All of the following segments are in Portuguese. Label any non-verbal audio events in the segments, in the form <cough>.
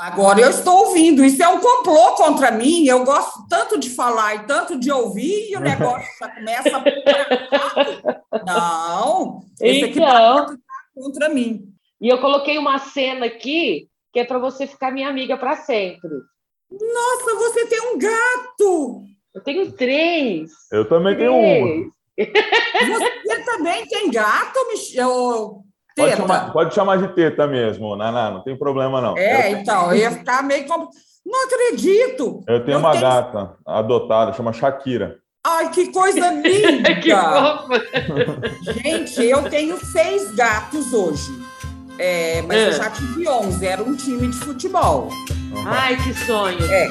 Agora eu estou ouvindo. Isso é um complô contra mim. Eu gosto tanto de falar e tanto de ouvir, e o <laughs> negócio já começa a. Não, esse Então. equipamento está contra mim. E eu coloquei uma cena aqui que é para você ficar minha amiga para sempre. Nossa, você tem um gato! Eu tenho três. Eu também tenho um. Três. Você também tem gato, Michel? Pode chamar, pode chamar de teta mesmo, Naná, não tem problema não. É, eu, então, eu ia ficar meio. Não acredito! eu tenho eu uma tenho- gata adotada, chama Shakira. Ai, que coisa <laughs> linda! que fofa. Gente, eu tenho seis gatos hoje. É, mas eu É. já tive 11, era um time de futebol. Ai, que sonho. É.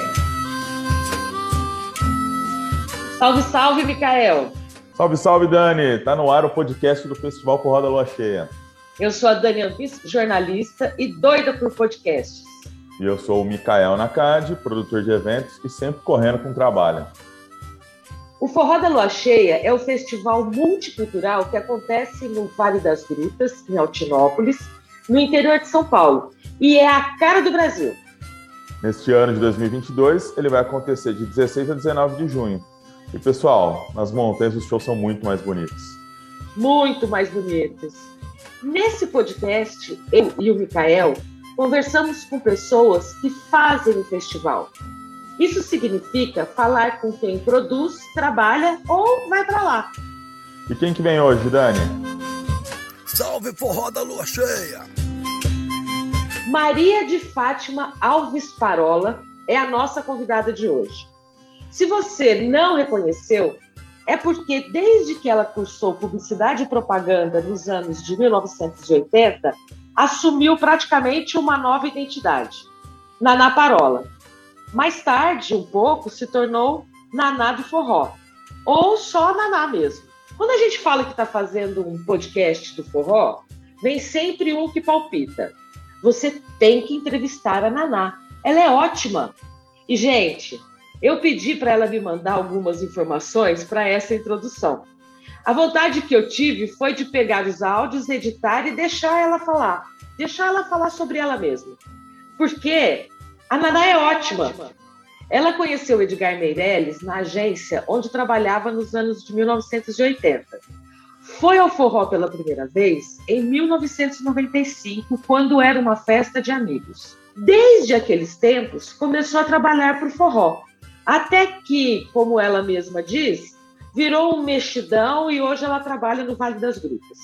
Salve, salve, Micael. Salve, salve, Dani! Tá no ar o podcast do Festival Porrada Lua Cheia. Eu sou a Dani Anfis, jornalista e doida por podcasts. E eu sou o Mikael Nakad, produtor de eventos e sempre correndo com trabalho. O Forró da Lua Cheia é o festival multicultural que acontece no Vale das Grutas, em Altinópolis, no interior de São Paulo. E é a cara do Brasil. Neste ano de 2022, ele vai acontecer de 16 a 19 de junho. E pessoal, nas montanhas os shows são muito mais bonitos. muito mais bonitos. Nesse podcast, eu e o Micael conversamos com pessoas que fazem o festival. Isso significa falar com quem produz, trabalha ou vai para lá. E quem que vem hoje, Dani? Salve forró da lua cheia! Maria de Fátima Alves Parola é a nossa convidada de hoje. Se você não reconheceu, é porque desde que ela cursou publicidade e propaganda nos anos de 1980, assumiu praticamente uma nova identidade, Naná Parola. Mais tarde, um pouco, se tornou Naná do Forró, ou só Naná mesmo. Quando a gente fala que está fazendo um podcast do forró, vem sempre um que palpita. Você tem que entrevistar a Naná. Ela é ótima. E, gente, eu pedi para ela me mandar algumas informações para essa introdução. A vontade que eu tive foi de pegar os áudios, editar e deixar ela falar. Deixar ela falar sobre ela mesma. Porque a Naná é ótima. Ela conheceu Edgar Meirelles na agência onde trabalhava nos anos de 1980. Foi ao forró pela primeira vez em 1995, quando era uma festa de amigos. Desde aqueles tempos, começou a trabalhar para o forró. Até que, como ela mesma diz, virou um mexidão e hoje ela trabalha no Vale das Grutas.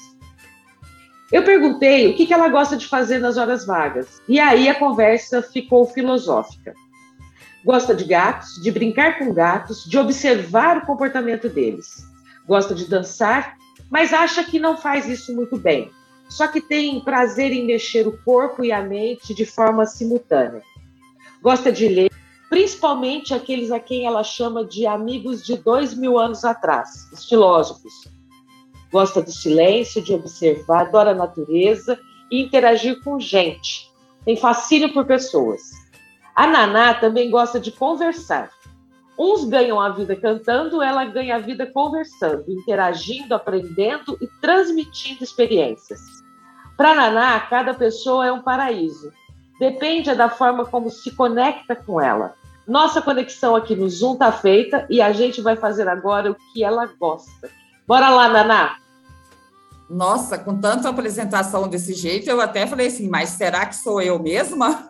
Eu perguntei o que ela gosta de fazer nas horas vagas. E aí a conversa ficou filosófica. Gosta de gatos, de brincar com gatos, de observar o comportamento deles. Gosta de dançar, mas acha que não faz isso muito bem. Só que tem prazer em mexer o corpo e a mente de forma simultânea. Gosta de ler, principalmente aqueles a quem ela chama de amigos de dois mil anos atrás, os filósofos. Gosta do silêncio, de observar, adora a natureza e interagir com gente. Tem fascínio por pessoas. A Naná também gosta de conversar. Uns ganham a vida cantando, ela ganha a vida conversando, interagindo, aprendendo e transmitindo experiências. Para Naná, cada pessoa é um paraíso. Depende da forma como se conecta com ela. Nossa conexão aqui no Zoom tá feita e a gente vai fazer agora o que ela gosta. Bora lá, Naná! Nossa, com tanta apresentação desse jeito, eu até falei assim, mas será que sou eu mesma?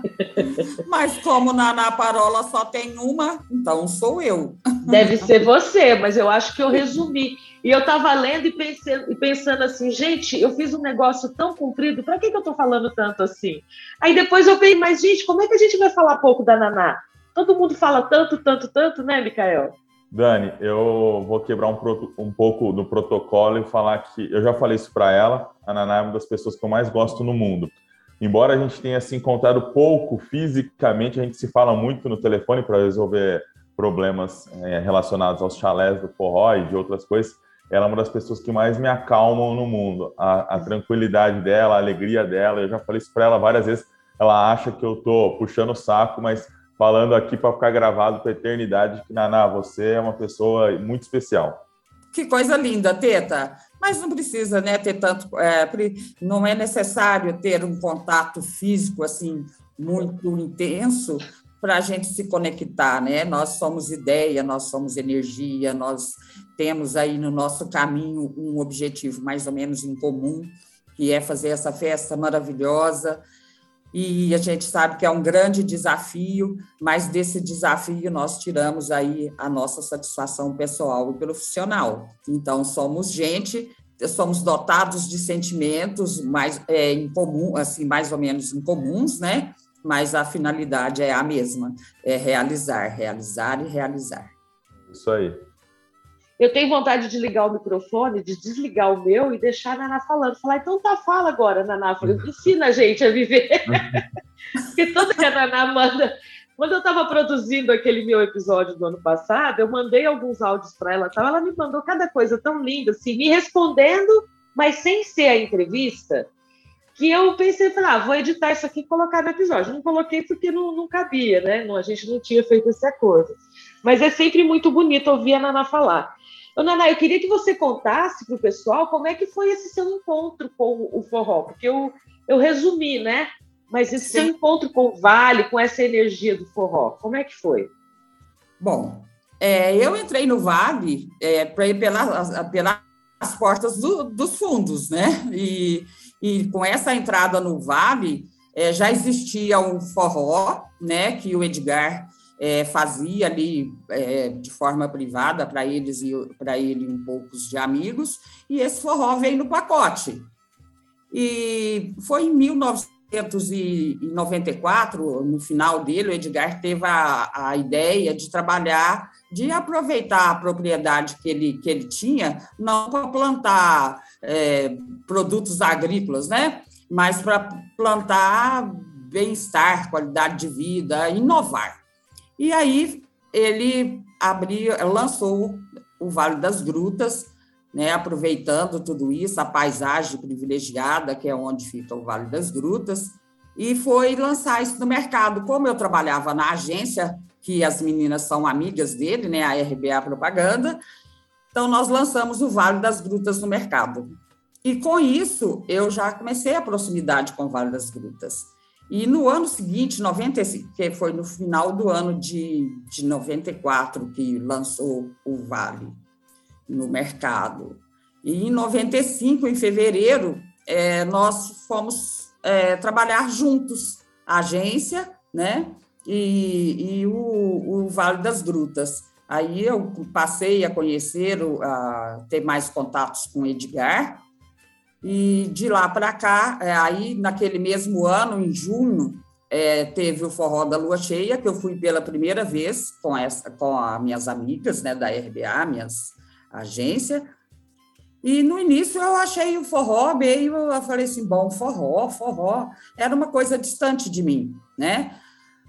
<laughs> mas como na Ana Parola só tem uma, então sou eu. Deve ser você, mas eu acho que eu resumi. E eu estava lendo e pensando, e pensando assim, gente, eu fiz um negócio tão comprido, para que, que eu estou falando tanto assim? Aí depois eu pensei, mas gente, como é que a gente vai falar pouco da Naná? Todo mundo fala tanto, tanto, tanto, né, Micael? Dani, eu vou quebrar um, um pouco do protocolo e falar que eu já falei isso para ela. A Naná é uma das pessoas que eu mais gosto no mundo. Embora a gente tenha se encontrado pouco fisicamente, a gente se fala muito no telefone para resolver problemas eh, relacionados aos chalés do forró e de outras coisas. Ela é uma das pessoas que mais me acalmam no mundo. A, a tranquilidade dela, a alegria dela. Eu já falei isso para ela várias vezes. Ela acha que eu tô puxando o saco, mas falando aqui para ficar gravado para a eternidade que Naná, você é uma pessoa muito especial. Que coisa linda, Teta. Mas não precisa, né, ter tanto. é, não é necessário ter um contato físico assim. muito intenso para a gente se conectar, né? Nós somos ideia, nós somos energia, nós temos aí no nosso caminho um objetivo mais ou menos em comum, que é fazer essa festa maravilhosa. E a gente sabe que é um grande desafio, mas desse desafio nós tiramos aí a nossa satisfação pessoal e profissional. Então somos gente, somos dotados de sentimentos mais é, em comum, assim mais ou menos incomuns, né? Mas a finalidade é a mesma, é realizar, realizar e realizar. Isso aí. Eu tenho vontade de ligar o microfone, de desligar o meu e deixar a Naná falando. Falar, então tá, fala agora, Naná. Falei, ensina a gente a viver. <laughs> Porque toda que a Naná manda. Quando eu estava produzindo aquele meu episódio do ano passado, eu mandei alguns áudios para ela, tal, ela me mandou cada coisa tão linda, assim, me respondendo, mas sem ser a entrevista que eu pensei, ah, vou editar isso aqui e colocar no episódio. Não coloquei porque não, não cabia, né? Não, a gente não tinha feito esse acordo. Mas é sempre muito bonito ouvir a Naná falar. Ô, Naná, eu queria que você contasse para o pessoal como é que foi esse seu encontro com o forró, porque eu, eu resumi, né? Mas esse Sim. seu encontro com o Vale, com essa energia do forró, como é que foi? Bom, é, eu entrei no Vale é, para ir pela, pelas portas do, dos fundos, né? E e com essa entrada no Vale, é, já existia um forró, né, que o Edgar é, fazia ali é, de forma privada para eles e para ele um poucos de amigos, e esse forró veio no pacote. E foi em 1994, no final dele, o Edgar teve a, a ideia de trabalhar, de aproveitar a propriedade que ele, que ele tinha, não para plantar é, produtos agrícolas, né? Mas para plantar bem-estar, qualidade de vida, inovar. E aí ele abriu, lançou o Vale das Grutas, né, aproveitando tudo isso, a paisagem privilegiada, que é onde fica o Vale das Grutas, e foi lançar isso no mercado. Como eu trabalhava na agência, que as meninas são amigas dele, né, a RBA Propaganda, então, nós lançamos o Vale das Grutas no mercado. E com isso, eu já comecei a proximidade com o Vale das Grutas. E no ano seguinte, 95, que foi no final do ano de, de 94, que lançou o Vale no mercado. E em 95, em fevereiro, é, nós fomos é, trabalhar juntos, a agência né, e, e o, o Vale das Grutas. Aí eu passei a conhecer, a ter mais contatos com o Edgar, e de lá para cá, é, aí naquele mesmo ano, em junho, é, teve o Forró da Lua Cheia, que eu fui pela primeira vez com, essa, com as minhas amigas né, da RBA, minhas agência. E no início eu achei o forró meio, eu falei assim, bom, forró, forró, era uma coisa distante de mim, né?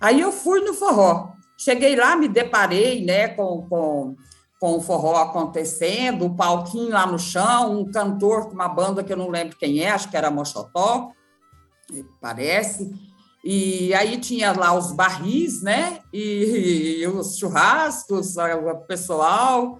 Aí eu fui no forró. Cheguei lá, me deparei né, com, com, com o forró acontecendo, o palquinho lá no chão, um cantor com uma banda que eu não lembro quem é, acho que era Mochotó, parece. E aí tinha lá os barris, né? E, e os churrascos, o pessoal,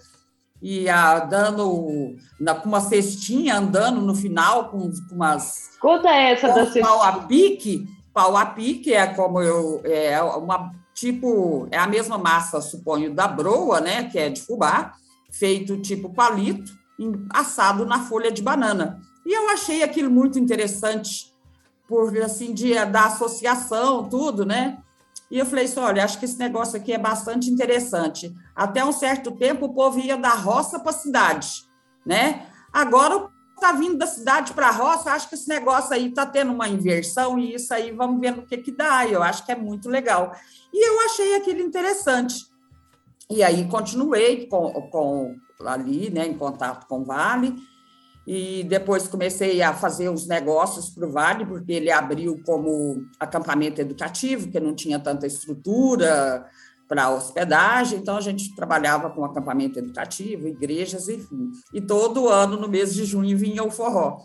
e a, dando na, com uma cestinha, andando no final com, com umas. Conta essa da cestinha. Pau a pique. Pau a pique é como eu. É uma tipo, é a mesma massa, suponho, da broa, né, que é de fubá, feito tipo palito, assado na folha de banana. E eu achei aquilo muito interessante, por assim, de, da associação, tudo, né? E eu falei assim: olha, acho que esse negócio aqui é bastante interessante. Até um certo tempo, o povo ia da roça para a cidade, né? Agora está vindo da cidade para a roça, acho que esse negócio aí está tendo uma inversão e isso aí vamos ver no que, que dá. Eu acho que é muito legal. E eu achei aquilo interessante. E aí continuei com, com ali, né, em contato com o Vale, e depois comecei a fazer os negócios para o Vale, porque ele abriu como acampamento educativo, que não tinha tanta estrutura, para hospedagem, então a gente trabalhava com acampamento educativo, igrejas, enfim. E todo ano, no mês de junho, vinha o forró.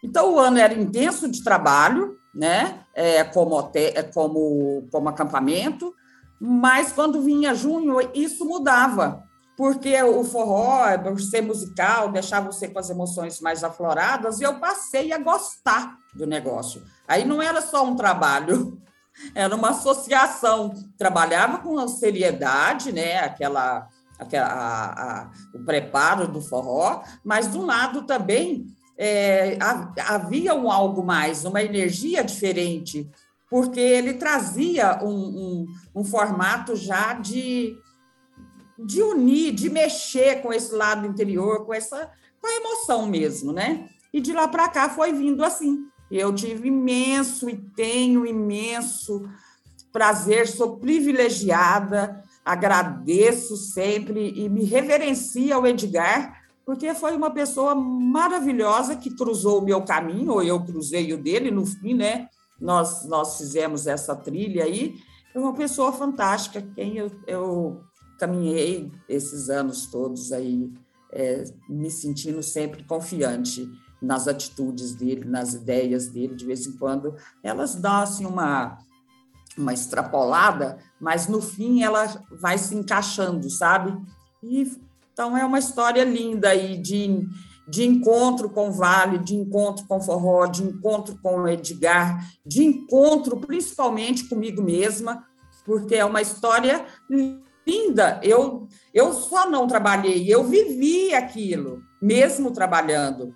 Então o ano era intenso de trabalho, né? É, como, hotel, é, como, como acampamento, mas quando vinha junho, isso mudava, porque o forró, por ser musical, deixava você com as emoções mais afloradas, e eu passei a gostar do negócio. Aí não era só um trabalho, <laughs> Era uma associação, trabalhava com seriedade, né? Aquela, aquela a, a, o preparo do forró, mas um lado também é, havia um algo mais, uma energia diferente, porque ele trazia um, um, um formato já de, de unir, de mexer com esse lado interior, com essa com a emoção mesmo, né? E de lá para cá foi vindo assim. Eu tive imenso e tenho imenso prazer, sou privilegiada, agradeço sempre e me reverencio ao Edgar, porque foi uma pessoa maravilhosa que cruzou o meu caminho, ou eu cruzei o dele, no fim, né? Nós, nós fizemos essa trilha aí. É uma pessoa fantástica, quem eu, eu caminhei esses anos todos aí, é, me sentindo sempre confiante nas atitudes dele, nas ideias dele, de vez em quando, elas dão assim, uma, uma extrapolada, mas no fim ela vai se encaixando, sabe? E, então é uma história linda aí de, de encontro com o Vale, de encontro com o Forró, de encontro com o Edgar, de encontro principalmente comigo mesma, porque é uma história linda. Eu, eu só não trabalhei, eu vivi aquilo, mesmo trabalhando.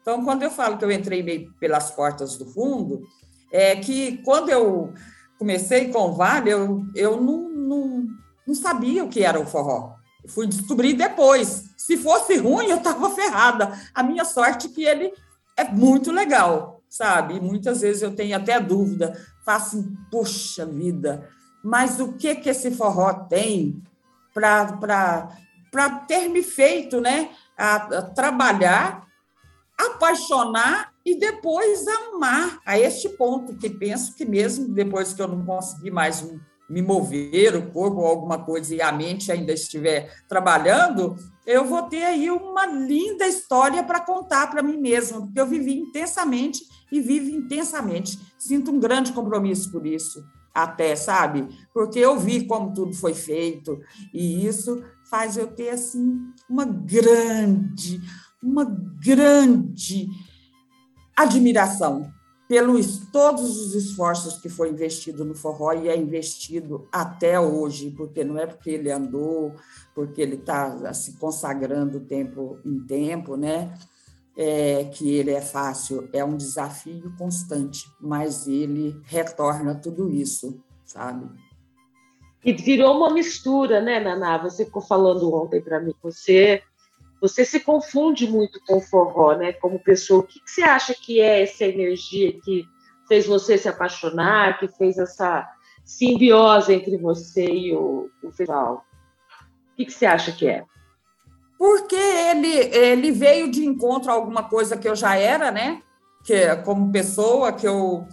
Então, quando eu falo que eu entrei meio pelas portas do fundo, é que quando eu comecei com o Vale, eu, eu não, não, não sabia o que era o forró. fui descobrir depois. Se fosse ruim, eu estava ferrada. A minha sorte é que ele é muito legal, sabe? muitas vezes eu tenho até dúvida, faço, assim, puxa vida, mas o que que esse forró tem para ter me feito, né, a, a trabalhar apaixonar e depois amar a este ponto, que penso que mesmo depois que eu não conseguir mais me mover o corpo ou alguma coisa e a mente ainda estiver trabalhando, eu vou ter aí uma linda história para contar para mim mesma, porque eu vivi intensamente e vivo intensamente. Sinto um grande compromisso por isso, até, sabe? Porque eu vi como tudo foi feito e isso faz eu ter assim uma grande uma grande admiração pelos todos os esforços que foi investido no forró e é investido até hoje, porque não é porque ele andou, porque ele está se consagrando tempo em tempo, né? É, que ele é fácil, é um desafio constante, mas ele retorna tudo isso, sabe? E virou uma mistura, né, Naná? Você ficou falando ontem para mim, você você se confunde muito com o forró, né? Como pessoa, o que, que você acha que é essa energia que fez você se apaixonar, que fez essa simbiose entre você e o, o festival? O que, que você acha que é? Porque ele, ele veio de encontro a alguma coisa que eu já era, né? Que é como pessoa, que eu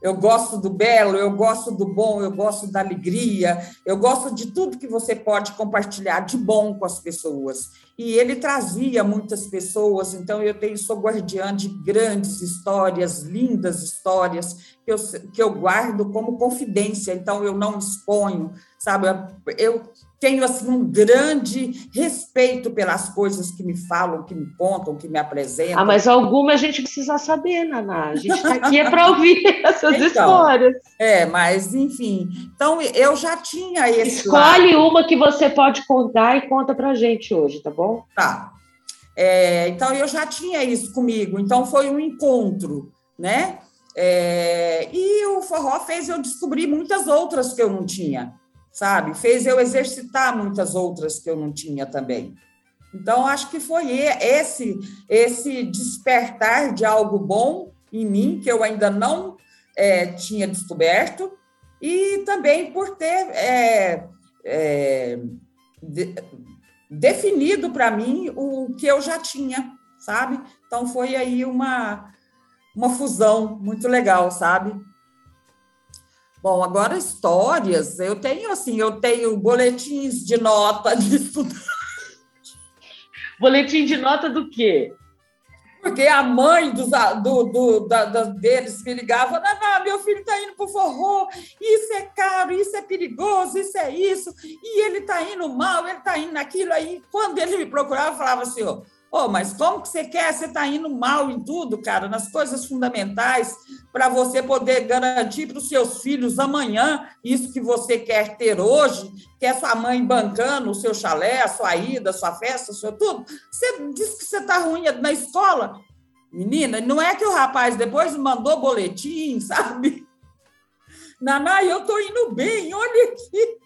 eu gosto do belo, eu gosto do bom, eu gosto da alegria, eu gosto de tudo que você pode compartilhar de bom com as pessoas. E ele trazia muitas pessoas, então eu tenho, sou guardiã de grandes histórias, lindas histórias, que eu, que eu guardo como confidência, então eu não exponho, sabe? Eu tenho assim um grande respeito pelas coisas que me falam, que me contam, que me apresentam. Ah, mas alguma a gente precisa saber, Naná. A gente está aqui é para ouvir <laughs> essas então, histórias. É, mas enfim. Então eu já tinha esse. Escolhe lado. uma que você pode contar e conta para a gente hoje, tá bom? Tá. É, então eu já tinha isso comigo. Então foi um encontro, né? É, e o forró fez eu descobrir muitas outras que eu não tinha sabe? Fez eu exercitar muitas outras que eu não tinha também. Então, acho que foi esse, esse despertar de algo bom em mim, que eu ainda não é, tinha descoberto, e também por ter é, é, de, definido para mim o que eu já tinha, sabe? Então, foi aí uma, uma fusão muito legal, sabe? Bom, agora histórias, eu tenho assim, eu tenho boletins de nota de estudante. Boletim de nota do quê? Porque a mãe dos, do, do, da, da, deles me ligava, não, meu filho está indo para o forró, isso é caro, isso é perigoso, isso é isso, e ele está indo mal, ele está indo naquilo. Aí, quando ele me procurava, eu falava assim, ó, oh, mas como que você quer? Você está indo mal em tudo, cara, nas coisas fundamentais para você poder garantir para os seus filhos amanhã isso que você quer ter hoje, que é sua mãe bancando o seu chalé, a sua ida, a sua festa, o seu tudo. Você diz que você está ruim na escola. Menina, não é que o rapaz depois mandou boletim, <laughs> sabe? Naná, eu estou indo bem, olha aqui.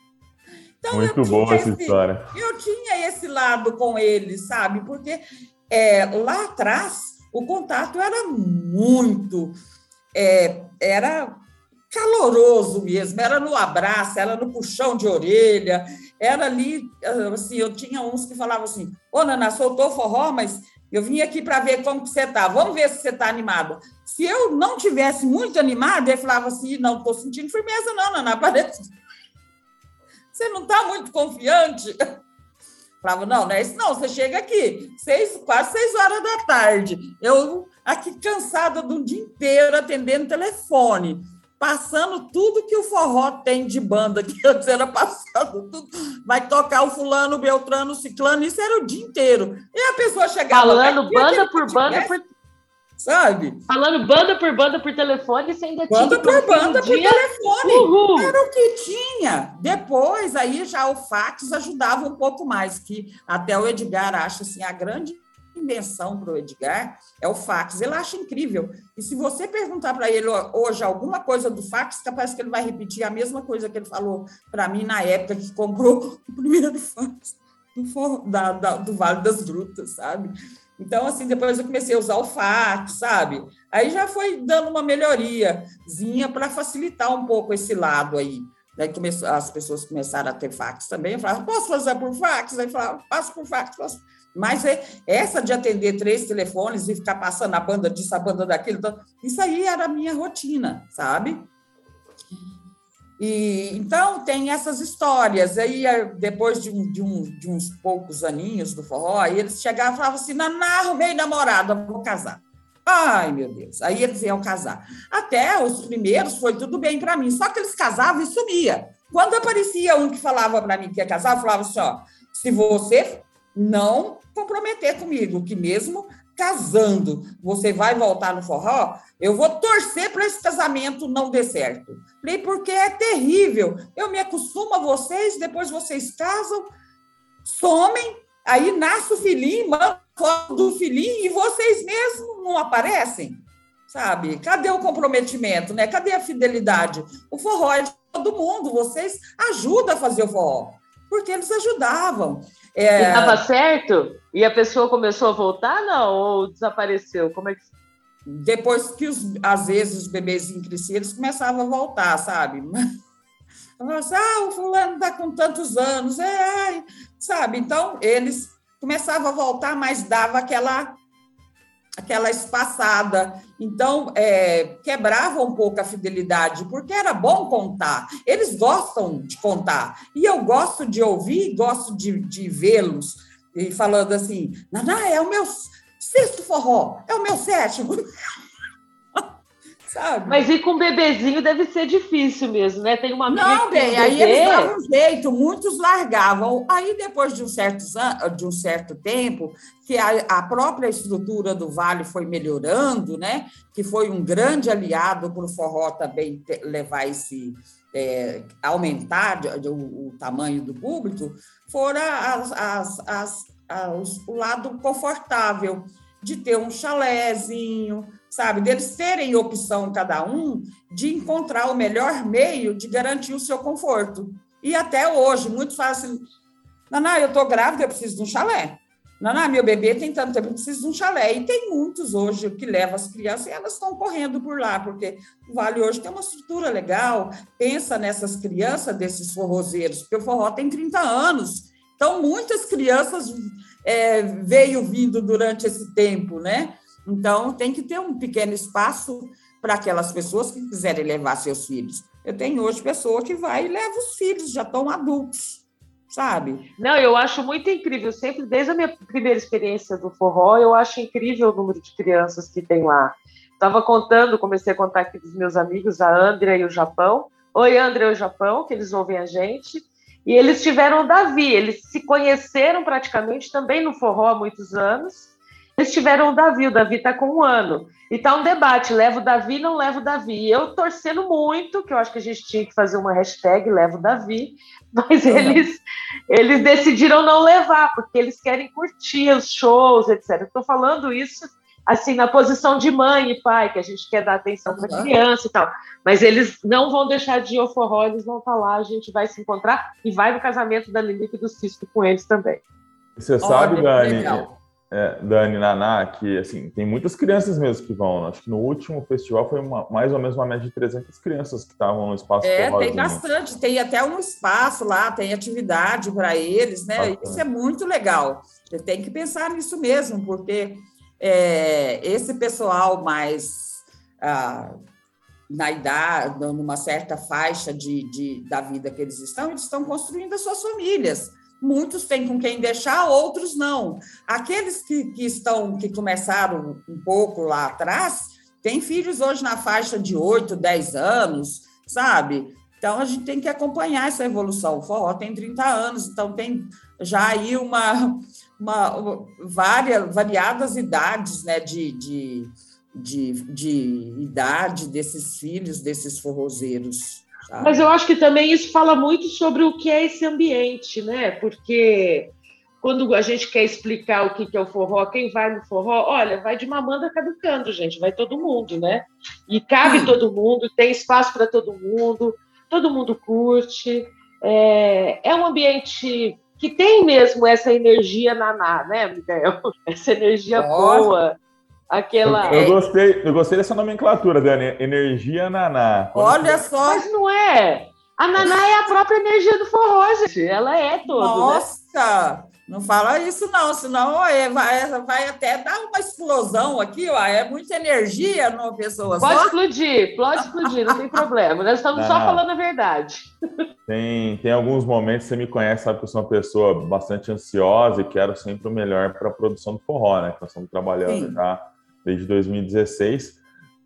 Então, Muito boa essa esse, história. Eu tinha esse lado com ele, sabe? Porque é, lá atrás o contato era muito, é, era caloroso mesmo, era no abraço, era no puxão de orelha, era ali, assim, eu tinha uns que falavam assim, ô Nana, soltou forró, mas eu vim aqui para ver como que você está, vamos ver se você está animada. Se eu não tivesse muito animada, ele falava assim, não estou sentindo firmeza não, Nana, <laughs> parece você não está muito confiante? <laughs> Falava, não, não é isso, não. Você chega aqui, seis, quase seis horas da tarde. Eu aqui cansada um dia inteiro atendendo telefone, passando tudo que o forró tem de banda, <laughs> que antes era passado tudo. Vai tocar o fulano, o Beltrano, o Ciclano, isso era o dia inteiro. E a pessoa chegava. Falando banda por banda por sabe? Falando banda por banda por telefone, você ainda banda tinha. Banda por banda por telefone. Uhul. Era o que tinha. Depois, aí já o fax ajudava um pouco mais, que até o Edgar acha assim, a grande invenção para o Edgar é o fax. Ele acha incrível. E se você perguntar para ele hoje alguma coisa do fax, capaz que ele vai repetir a mesma coisa que ele falou para mim na época que comprou <laughs> o primeiro fax do, da, da, do Vale das Grutas, sabe? Então, assim, depois eu comecei a usar o fax, sabe? Aí já foi dando uma melhoriazinha para facilitar um pouco esse lado aí. Daí começou, as pessoas começaram a ter fax também. Eu falava, posso fazer por fax? Aí falava, passo por fax, posso. Mas é, essa de atender três telefones e ficar passando a banda disso, a banda daquilo, então, isso aí era a minha rotina, sabe? E, então, tem essas histórias. Aí, depois de, um, de, um, de uns poucos aninhos do forró, aí eles chegavam e falavam assim: Naná, arrumei namorada, vou casar. Ai, meu Deus. Aí eles iam casar. Até os primeiros foi tudo bem para mim, só que eles casavam e sumia. Quando aparecia um que falava para mim que ia casar, eu falava assim: ó, se você não comprometer comigo, que mesmo casando, você vai voltar no forró, eu vou torcer para esse casamento não dê certo. Falei, porque é terrível. Eu me acostumo a vocês, depois vocês casam, somem, aí nasce o filhinho, manda foto do filhinho e vocês mesmos não aparecem. Sabe? Cadê o comprometimento, né? Cadê a fidelidade? O forró é de todo mundo, vocês ajudam a fazer o forró, porque eles ajudavam. É... Estava certo? E a pessoa começou a voltar, não? Ou desapareceu? Como é que. Depois que, os, às vezes, os cresciam, eles começavam a voltar, sabe? <laughs> Assim, ah, o fulano está com tantos anos, é, sabe? Então, eles começavam a voltar, mas dava aquela aquela espaçada. Então, é, quebrava um pouco a fidelidade, porque era bom contar. Eles gostam de contar. E eu gosto de ouvir, gosto de, de vê-los e falando assim: Naná, é o meu sexto forró, é o meu sétimo. <laughs> Sabe? Mas ir com bebezinho deve ser difícil mesmo, né? Tem uma Não, bem, aí bebê... eles davam jeito, muitos largavam. Aí, depois de um certo, de um certo tempo, que a, a própria estrutura do Vale foi melhorando, né? Que foi um grande aliado para o forró também levar esse, é, aumentar o, o, tamanho do público, fora as, as, as, as, o lado confortável de ter um chalézinho, sabe? Deles terem opção, cada um, de encontrar o melhor meio de garantir o seu conforto. E até hoje, falam assim, Naná, eu estou grávida, eu preciso de um chalé. Naná, meu bebê tem tanto tempo, eu preciso de um chalé. E tem muitos hoje que levam as crianças e elas estão correndo por lá, porque o Vale hoje tem uma estrutura legal. Pensa nessas crianças desses forrozeiros, porque o forró tem 30 anos. Então, muitas crianças é, veio vindo durante esse tempo, né? Então, tem que ter um pequeno espaço para aquelas pessoas que quiserem levar seus filhos. Eu tenho hoje pessoa que vai e leva os filhos, já estão adultos, sabe? Não, eu acho muito incrível. Sempre, desde a minha primeira experiência do forró, eu acho incrível o número de crianças que tem lá. Estava contando, comecei a contar aqui dos meus amigos, a Andrea e o Japão. Oi, Andrea e o Japão, que eles ouvem a gente. E eles tiveram o Davi, eles se conheceram praticamente também no forró há muitos anos eles tiveram o Davi, o Davi está com um ano. E tá um debate, leva o Davi, não leva o Davi. Eu torcendo muito, que eu acho que a gente tinha que fazer uma hashtag, leva o Davi, <laughs> mas uhum. eles, eles decidiram não levar, porque eles querem curtir os shows, etc. Estou falando isso assim, na posição de mãe e pai, que a gente quer dar atenção para a criança e tal. Mas eles não vão deixar de ir ao forró, eles vão estar lá, a gente vai se encontrar e vai no casamento da Lilique e do Cisco com eles também. Você sabe, Dani, é, Dani, Naná, que assim, tem muitas crianças mesmo que vão. Acho que no último festival foi uma, mais ou menos uma média de 300 crianças que estavam no espaço É, tem bastante, tem até um espaço lá, tem atividade para eles, né? Bastante. Isso é muito legal. Você tem que pensar nisso mesmo, porque é, esse pessoal mais ah, na idade, numa certa faixa de, de, da vida que eles estão, eles estão construindo as suas famílias. Muitos têm com quem deixar, outros não. Aqueles que, que estão, que começaram um pouco lá atrás, têm filhos hoje na faixa de 8, 10 anos, sabe? Então, a gente tem que acompanhar essa evolução. O forró tem 30 anos, então tem já aí uma, uma, várias, variadas idades né, de, de, de, de idade desses filhos, desses forrozeiros. Sabe? Mas eu acho que também isso fala muito sobre o que é esse ambiente, né? Porque quando a gente quer explicar o que é o forró, quem vai no forró, olha, vai de mamanda caducando, gente, vai todo mundo, né? E cabe hum. todo mundo, tem espaço para todo mundo, todo mundo curte. É, é um ambiente que tem mesmo essa energia naná, né, Miguel? Essa energia Nossa. boa. Aquela. Eu, eu, gostei, eu gostei dessa nomenclatura, Dani. Energia naná. Olha só. Mas não é. A naná é a própria energia do forró, gente. Ela é toda. Né? Nossa! Né? Não fala isso, não, senão é, vai, vai até dar uma explosão aqui, ó. É muita energia numa pessoa pode só. explodir, pode explodir, não tem problema. Nós estamos não, só falando a verdade. Tem, tem alguns momentos, você me conhece, sabe que eu sou uma pessoa bastante ansiosa e quero sempre o melhor para a produção do forró, né? Nós estamos trabalhando Sim. já desde 2016.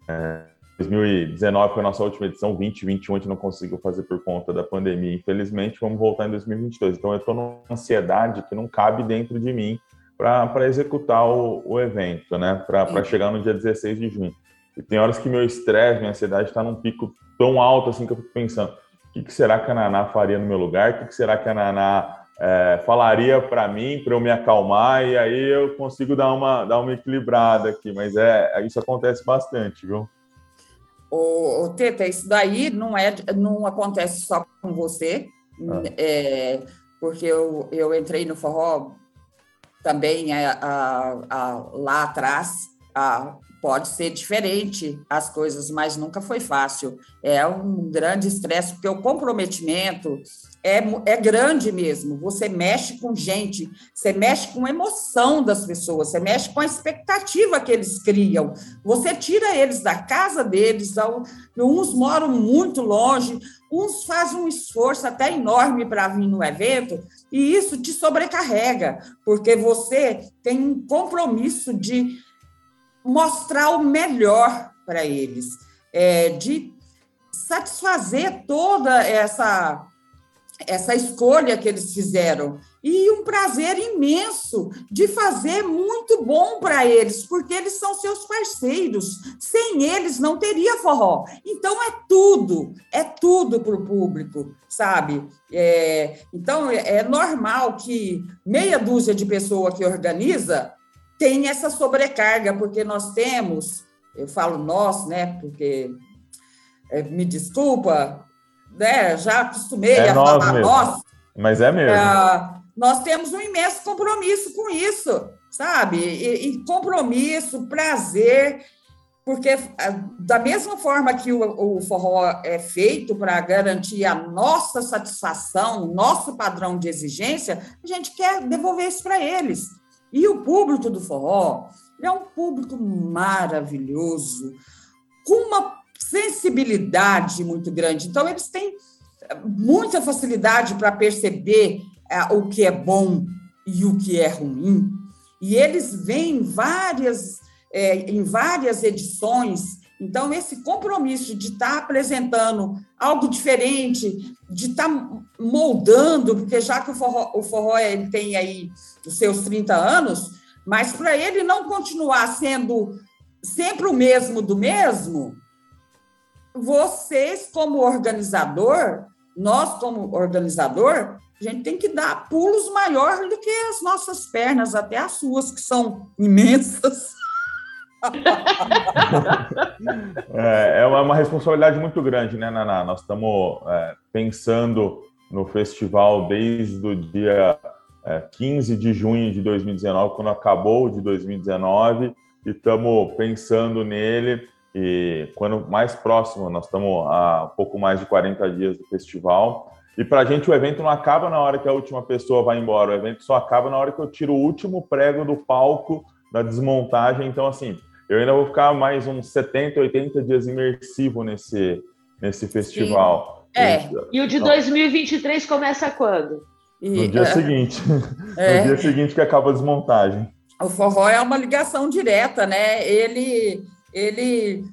É, 2019 foi a nossa última edição, 2021 a gente não conseguiu fazer por conta da pandemia, infelizmente, vamos voltar em 2022. Então eu estou numa ansiedade que não cabe dentro de mim para executar o, o, evento, né? Para chegar no dia 16 de junho. E tem horas que meu estresse, minha ansiedade está num pico tão alto assim que eu fico pensando: o que, que será que a Naná faria no meu lugar? O que, que será que a Naná é, falaria para mim para eu me acalmar e aí eu consigo dar uma, dar uma equilibrada aqui, mas é isso acontece bastante, viu? O, o Teta, isso daí não é, não acontece só com você, ah. é, porque eu, eu entrei no forró também é, a, a, lá atrás. A, pode ser diferente as coisas, mas nunca foi fácil. É um grande estresse, porque o comprometimento é, é grande mesmo. Você mexe com gente, você mexe com a emoção das pessoas, você mexe com a expectativa que eles criam. Você tira eles da casa deles, uns moram muito longe, uns fazem um esforço até enorme para vir no evento, e isso te sobrecarrega, porque você tem um compromisso de mostrar o melhor para eles, é, de satisfazer toda essa essa escolha que eles fizeram e um prazer imenso de fazer muito bom para eles, porque eles são seus parceiros. Sem eles não teria forró. Então é tudo, é tudo para o público, sabe? É, então é, é normal que meia dúzia de pessoa que organiza tem essa sobrecarga, porque nós temos, eu falo nós, né? Porque é, me desculpa, né, já acostumei é a falar mesmo. nós. Mas é mesmo. É, nós temos um imenso compromisso com isso, sabe? E, e compromisso, prazer, porque ah, da mesma forma que o, o forró é feito para garantir a nossa satisfação, o nosso padrão de exigência, a gente quer devolver isso para eles. E o público do forró é um público maravilhoso, com uma sensibilidade muito grande. Então, eles têm muita facilidade para perceber é, o que é bom e o que é ruim. E eles vêm várias, é, em várias edições. Então, esse compromisso de estar tá apresentando algo diferente, de estar tá moldando, porque já que o forró, o forró ele tem aí os seus 30 anos, Mas para ele não continuar sendo sempre o mesmo do mesmo, vocês, como organizador, nós, como organizador, a gente tem que dar pulos maiores do que as nossas pernas, até as suas, que são imensas. É, é uma responsabilidade muito grande, né, Naná? Nós estamos é, pensando no festival desde o dia é, 15 de junho de 2019, quando acabou de 2019, e estamos pensando nele. E quando mais próximo, nós estamos a pouco mais de 40 dias do festival. E para a gente o evento não acaba na hora que a última pessoa vai embora, o evento só acaba na hora que eu tiro o último prego do palco da desmontagem. Então, assim, eu ainda vou ficar mais uns 70, 80 dias imersivo nesse, nesse festival. Sim. É. E o de 2023 começa quando? No dia é, seguinte. <laughs> É, no dia seguinte que acaba a desmontagem. O forró é uma ligação direta, né? Ele, ele,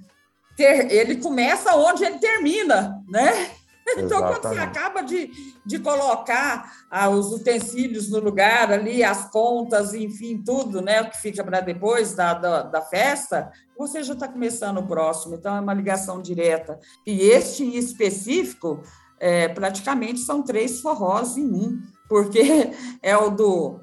ter, ele começa onde ele termina, né? <laughs> Então, Exatamente. quando você acaba de, de colocar ah, os utensílios no lugar ali, as contas, enfim, tudo, né? O que fica para depois da, da, da, festa, você já está começando o próximo. Então, é uma ligação direta. E este em específico, é, praticamente são três forrós em um porque <laughs> é o do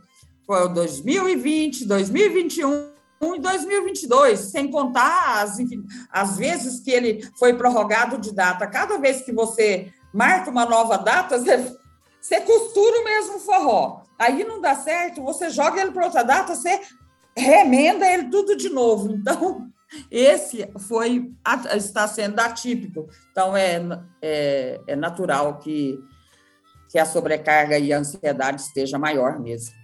foi o 2020, 2021 e 2022, sem contar as, enfim, as vezes que ele foi prorrogado de data. Cada vez que você marca uma nova data, você, você costura o mesmo forró. Aí não dá certo, você joga ele para outra data, você remenda ele tudo de novo. Então, esse foi está sendo atípico. Então, é, é, é natural que que a sobrecarga e a ansiedade esteja maior mesmo.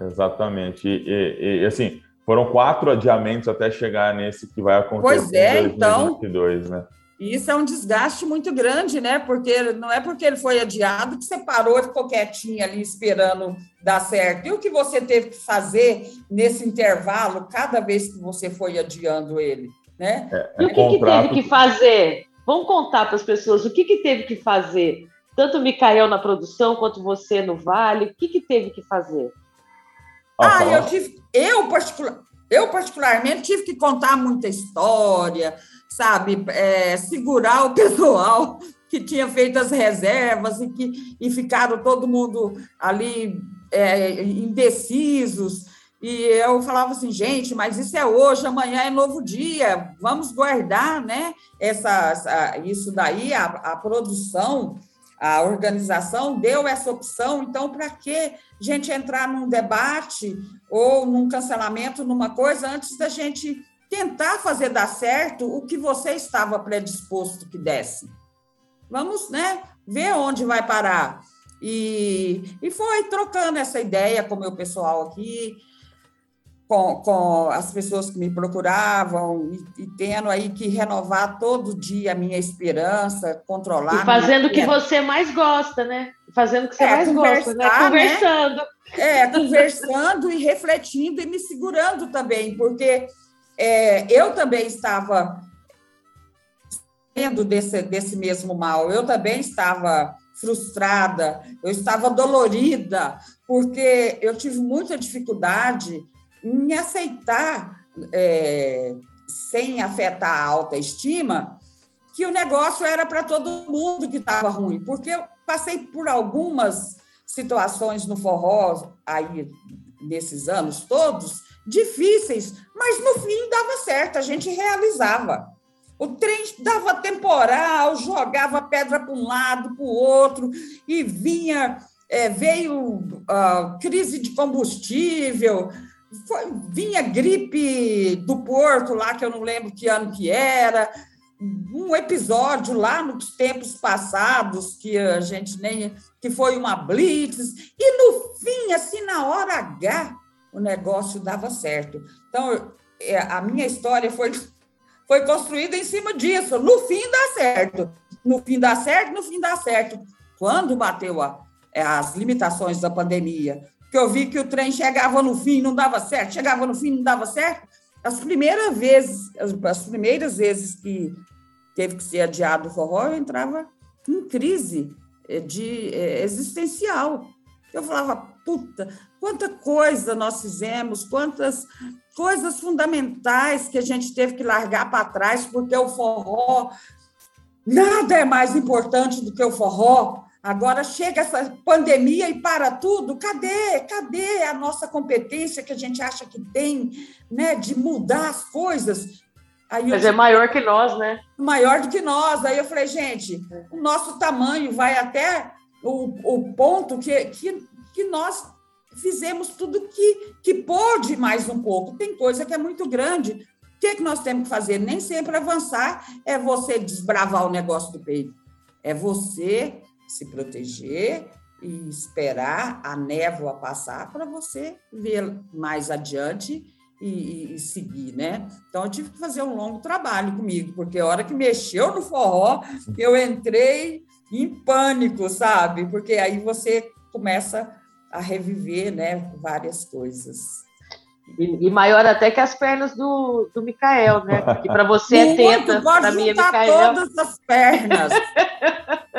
Exatamente. E, e, e, assim, foram quatro adiamentos até chegar nesse que vai acontecer pois é, em 2022, então, né? Isso é um desgaste muito grande, né? Porque não é porque ele foi adiado que você parou e ficou quietinho ali esperando dar certo. E o que você teve que fazer nesse intervalo, cada vez que você foi adiando ele, né? É, é e o que, contrato... que teve que fazer? Vamos contar para as pessoas o que, que teve que fazer tanto o Micael na produção quanto você no Vale? O que, que teve que fazer? Ah, eu tive, eu, particular, eu particularmente tive que contar muita história, sabe, é, segurar o <laughs> pessoal que tinha feito as reservas e que e ficaram todo mundo ali é, indecisos. E eu falava assim, gente, mas isso é hoje, amanhã é novo dia, vamos guardar, né? Essa, essa isso daí, a, a produção a organização deu essa opção, então, para que gente entrar num debate ou num cancelamento, numa coisa, antes da gente tentar fazer dar certo o que você estava predisposto que desse? Vamos né, ver onde vai parar. E, e foi trocando essa ideia com o meu pessoal aqui, com, com as pessoas que me procuravam e, e, tendo aí que renovar todo dia a minha esperança, controlar. E fazendo o que você mais gosta, né? Fazendo o que você é, mais gosta, né? Conversando. Né? É, conversando e refletindo e me segurando também, porque é, eu também estava sendo desse, desse mesmo mal, eu também estava frustrada, eu estava dolorida, porque eu tive muita dificuldade em aceitar, é, sem afetar a autoestima, que o negócio era para todo mundo que estava ruim, porque eu passei por algumas situações no forró aí nesses anos todos difíceis, mas no fim dava certo, a gente realizava. O trem dava temporal, jogava pedra para um lado, para o outro, e vinha, é, veio uh, crise de combustível, foi, vinha gripe do Porto lá, que eu não lembro que ano que era, um episódio lá nos tempos passados que a gente nem que foi uma blitz e no fim assim na hora H o negócio dava certo. Então é, a minha história foi foi construída em cima disso. No fim dá certo. No fim dá certo, no fim dá certo. Quando bateu a, as limitações da pandemia, que eu vi que o trem chegava no fim, não dava certo, chegava no fim, não dava certo. As primeiras vezes, as, as primeiras vezes que teve que ser adiado o forró, eu entrava em crise eh, de é, existencial, Eu falava, puta, quanta coisa nós fizemos, quantas coisas fundamentais que a gente teve que largar para trás, porque o forró, nada é mais importante do que o forró. Agora chega essa pandemia e para tudo. Cadê? Cadê a nossa competência que a gente acha que tem, né, de mudar as coisas? Aí Mas é maior que nós, né? Maior do que nós. Aí eu falei, gente, o nosso tamanho vai até o, o ponto que, que, que nós fizemos tudo que, que pôde mais um pouco. Tem coisa que é muito grande. O que, é que nós temos que fazer? Nem sempre avançar é você desbravar o negócio do peito. É você se proteger e esperar a névoa passar para você ver mais adiante e, e, seguir, né? Então eu tive que fazer um longo trabalho comigo, porque a hora que mexeu no forró, eu entrei em pânico, sabe? Porque aí você começa a reviver, né, várias coisas. E, e, maior até que as pernas do, do Micael, né? Que para você é teta, para mim é Micael. todas as pernas.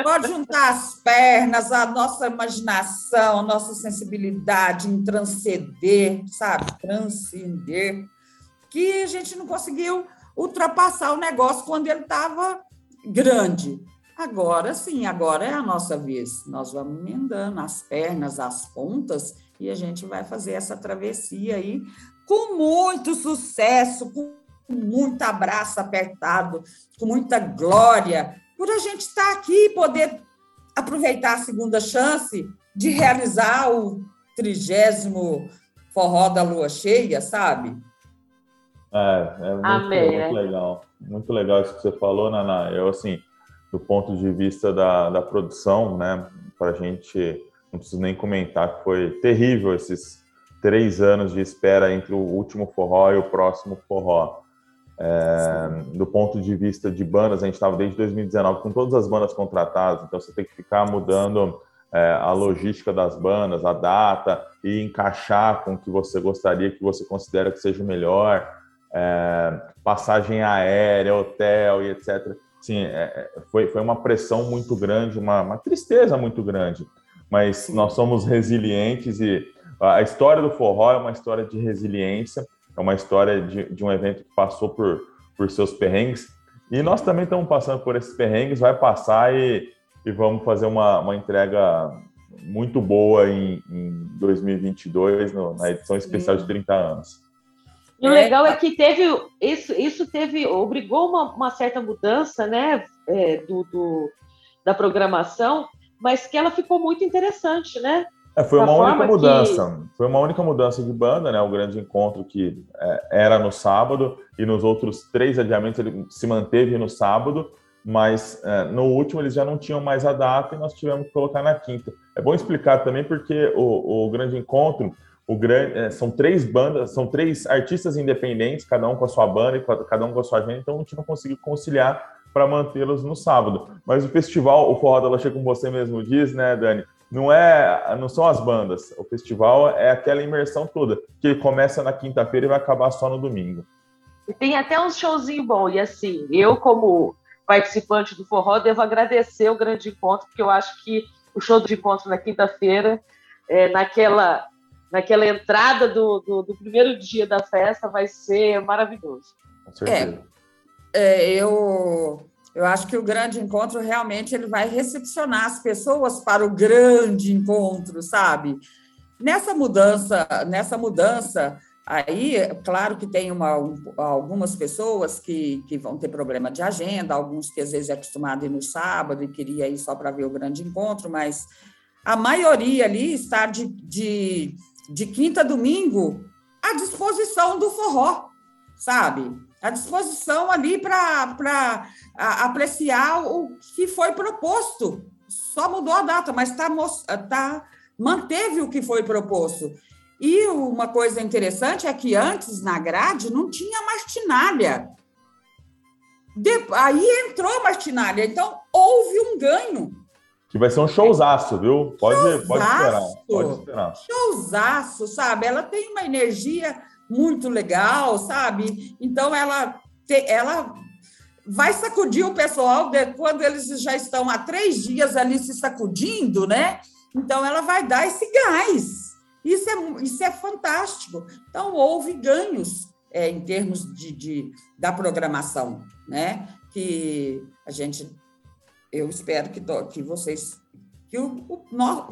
pode juntar as pernas, a nossa imaginação, a nossa sensibilidade em transcender, sabe? Transcender. Que a gente não conseguiu ultrapassar o negócio quando ele estava grande. Agora sim, agora é a nossa vez. Nós vamos emendando as pernas, as pontas, e a gente vai fazer essa travessia aí com muito sucesso, com muito abraço apertado, com muita glória, por a gente estar aqui e poder aproveitar a segunda chance de realizar o trigésimo forró da lua cheia, sabe? É, é muito, muito legal. Muito legal isso que você falou, Naná. Eu, assim, do ponto de vista da, da produção, né, para a gente não preciso nem comentar que foi terrível esses três anos de espera entre o último forró e o próximo forró. É, do ponto de vista de bandas, a gente estava desde 2019 com todas as bandas contratadas, então você tem que ficar mudando é, a logística das bandas, a data e encaixar com o que você gostaria, que você considera que seja melhor, é, passagem aérea, hotel e etc. Sim, é, é, foi, foi uma pressão muito grande, uma, uma tristeza muito grande mas nós somos resilientes e a história do forró é uma história de resiliência, é uma história de, de um evento que passou por, por seus perrengues. E nós também estamos passando por esses perrengues, vai passar e, e vamos fazer uma, uma entrega muito boa em, em 2022, no, na edição especial de 30 anos. E o legal é que teve isso, isso teve obrigou uma, uma certa mudança, né, é, do, do, da programação, mas que ela ficou muito interessante, né? É, foi uma única mudança. Que... Foi uma única mudança de banda, né? O grande encontro que é, era no sábado e nos outros três adiamentos ele se manteve no sábado, mas é, no último eles já não tinham mais a data e nós tivemos que colocar na quinta. É bom explicar também porque o, o grande encontro, o grande, é, são três bandas, são três artistas independentes, cada um com a sua banda e cada um com a sua agenda, então a gente não conseguiu conciliar para mantê-los no sábado. Mas o festival, o Forró da Lache, como você mesmo diz, né, Dani, não é, não são as bandas. O festival é aquela imersão toda, que começa na quinta-feira e vai acabar só no domingo. E tem até um showzinho bom. E assim, eu como participante do Forró devo agradecer o grande encontro, porque eu acho que o show de encontro na quinta-feira, é, naquela naquela entrada do, do, do, primeiro dia da festa, vai ser maravilhoso. Com certeza. É é, eu, eu acho que o grande encontro realmente ele vai recepcionar as pessoas para o grande encontro, sabe? Nessa mudança, nessa mudança, aí, claro que tem uma, algumas pessoas que, que vão ter problema de agenda, alguns que às vezes é acostumado a ir no sábado e queria ir só para ver o grande encontro, mas a maioria ali está de, de, de quinta a domingo à disposição do forró, sabe? À disposição ali para apreciar o que foi proposto. Só mudou a data, mas tá, tá, manteve o que foi proposto. E uma coisa interessante é que antes, na grade, não tinha martinalha. De, aí entrou a martinalha, então houve um ganho. Que vai ser um showzaço, viu? Pode, showzaço. pode esperar. Pode esperar. Showzaço, sabe? Ela tem uma energia muito legal, sabe? Então ela, te, ela vai sacudir o pessoal de, quando eles já estão há três dias ali se sacudindo, né? Então, ela vai dar esse gás. Isso é, isso é fantástico. Então, houve ganhos é, em termos de, de, da programação, né? Que a gente, eu espero que, que vocês, que o, o,